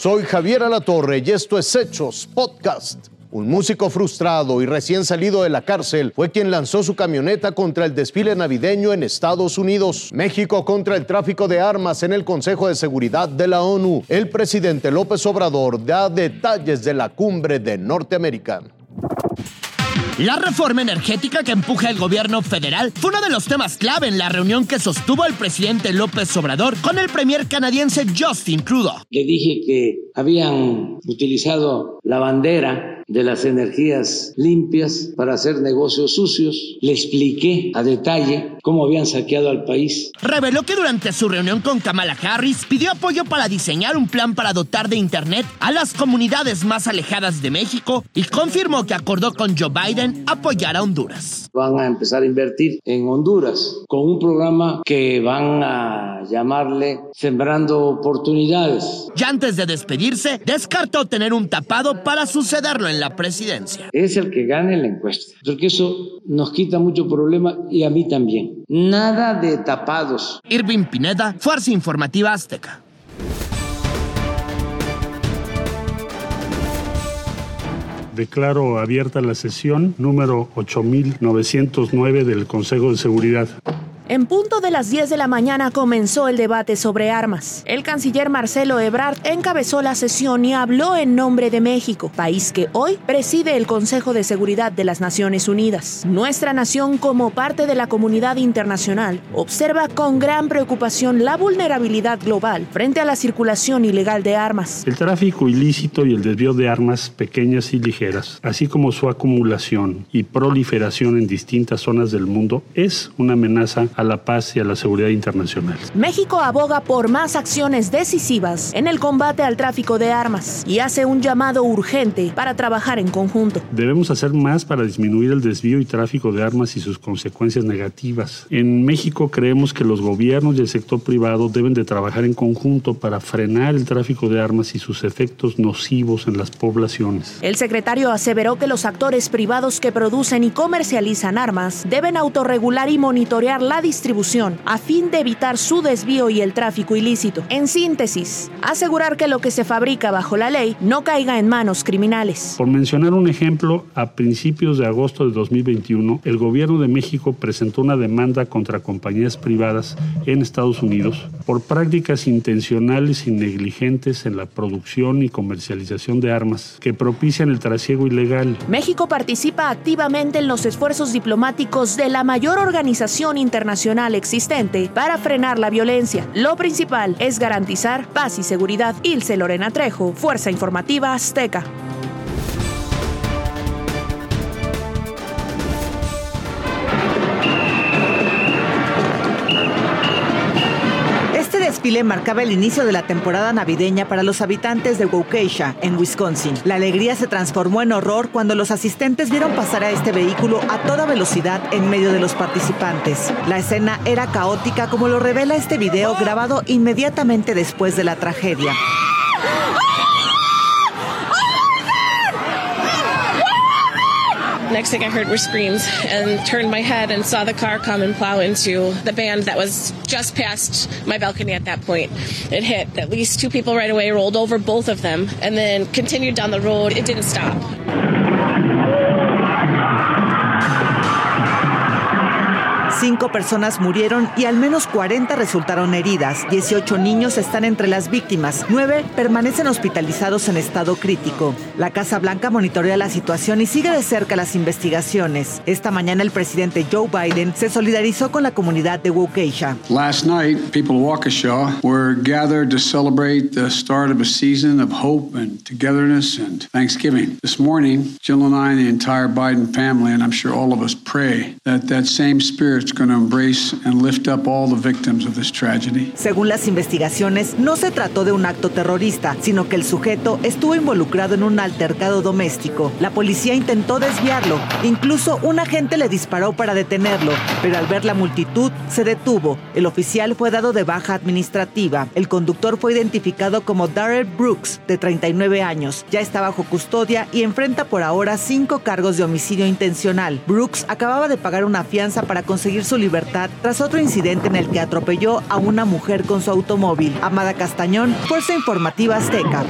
Soy Javier Alatorre y esto es Hechos Podcast. Un músico frustrado y recién salido de la cárcel fue quien lanzó su camioneta contra el desfile navideño en Estados Unidos. México contra el tráfico de armas en el Consejo de Seguridad de la ONU. El presidente López Obrador da detalles de la cumbre de Norteamérica. La reforma energética que empuja el gobierno federal fue uno de los temas clave en la reunión que sostuvo el presidente López Obrador con el premier canadiense Justin Trudeau. Le dije que habían utilizado la bandera de las energías limpias para hacer negocios sucios. Le expliqué a detalle cómo habían saqueado al país. Reveló que durante su reunión con Kamala Harris pidió apoyo para diseñar un plan para dotar de Internet a las comunidades más alejadas de México y confirmó que acordó con Joe Biden apoyar a Honduras. Van a empezar a invertir en Honduras con un programa que van a llamarle Sembrando Oportunidades. Ya antes de despedirse, descartó tener un tapado para sucederlo en la presidencia. Es el que gane la encuesta, porque eso nos quita mucho problema y a mí también. Nada de tapados. Irving Pineda, Fuerza Informativa Azteca. Declaro abierta la sesión número 8909 del Consejo de Seguridad. En punto de las 10 de la mañana comenzó el debate sobre armas. El canciller Marcelo Ebrard encabezó la sesión y habló en nombre de México, país que hoy preside el Consejo de Seguridad de las Naciones Unidas. Nuestra nación, como parte de la comunidad internacional, observa con gran preocupación la vulnerabilidad global frente a la circulación ilegal de armas. El tráfico ilícito y el desvío de armas pequeñas y ligeras, así como su acumulación y proliferación en distintas zonas del mundo, es una amenaza la paz y a la seguridad internacional. México aboga por más acciones decisivas en el combate al tráfico de armas y hace un llamado urgente para trabajar en conjunto. Debemos hacer más para disminuir el desvío y tráfico de armas y sus consecuencias negativas. En México creemos que los gobiernos y el sector privado deben de trabajar en conjunto para frenar el tráfico de armas y sus efectos nocivos en las poblaciones. El secretario aseveró que los actores privados que producen y comercializan armas deben autorregular y monitorear la distribución a fin de evitar su desvío y el tráfico ilícito. En síntesis, asegurar que lo que se fabrica bajo la ley no caiga en manos criminales. Por mencionar un ejemplo, a principios de agosto de 2021, el gobierno de México presentó una demanda contra compañías privadas en Estados Unidos por prácticas intencionales y negligentes en la producción y comercialización de armas que propician el trasiego ilegal. México participa activamente en los esfuerzos diplomáticos de la mayor organización internacional existente para frenar la violencia. Lo principal es garantizar paz y seguridad. Ilse Lorena Trejo, Fuerza Informativa Azteca. Desfile marcaba el inicio de la temporada navideña para los habitantes de Waukesha, en Wisconsin. La alegría se transformó en horror cuando los asistentes vieron pasar a este vehículo a toda velocidad en medio de los participantes. La escena era caótica como lo revela este video grabado inmediatamente después de la tragedia. Next thing I heard were screams and turned my head and saw the car come and plow into the band that was just past my balcony at that point. It hit at least two people right away, rolled over both of them, and then continued down the road. It didn't stop. Cinco personas murieron y al menos 40 resultaron heridas. 18 niños están entre las víctimas. Nueve permanecen hospitalizados en estado crítico. La Casa Blanca monitorea la situación y sigue de cerca las investigaciones. Esta mañana el presidente Joe Biden se solidarizó con la comunidad de Waukesha. Last night, people of Waukesha were gathered to celebrate the start of a season of hope and togetherness and Thanksgiving. This morning, Jill and I and the entire Biden family, and I'm sure all of us, pray that that same spirit según las investigaciones, no se trató de un acto terrorista, sino que el sujeto estuvo involucrado en un altercado doméstico. La policía intentó desviarlo, incluso un agente le disparó para detenerlo, pero al ver la multitud se detuvo. El oficial fue dado de baja administrativa. El conductor fue identificado como Darrell Brooks, de 39 años. Ya está bajo custodia y enfrenta por ahora cinco cargos de homicidio intencional. Brooks acababa de pagar una fianza para conseguir su libertad tras otro incidente en el que atropelló a una mujer con su automóvil. Amada Castañón, Fuerza Informativa Azteca.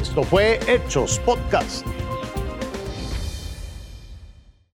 Esto fue Hechos Podcast.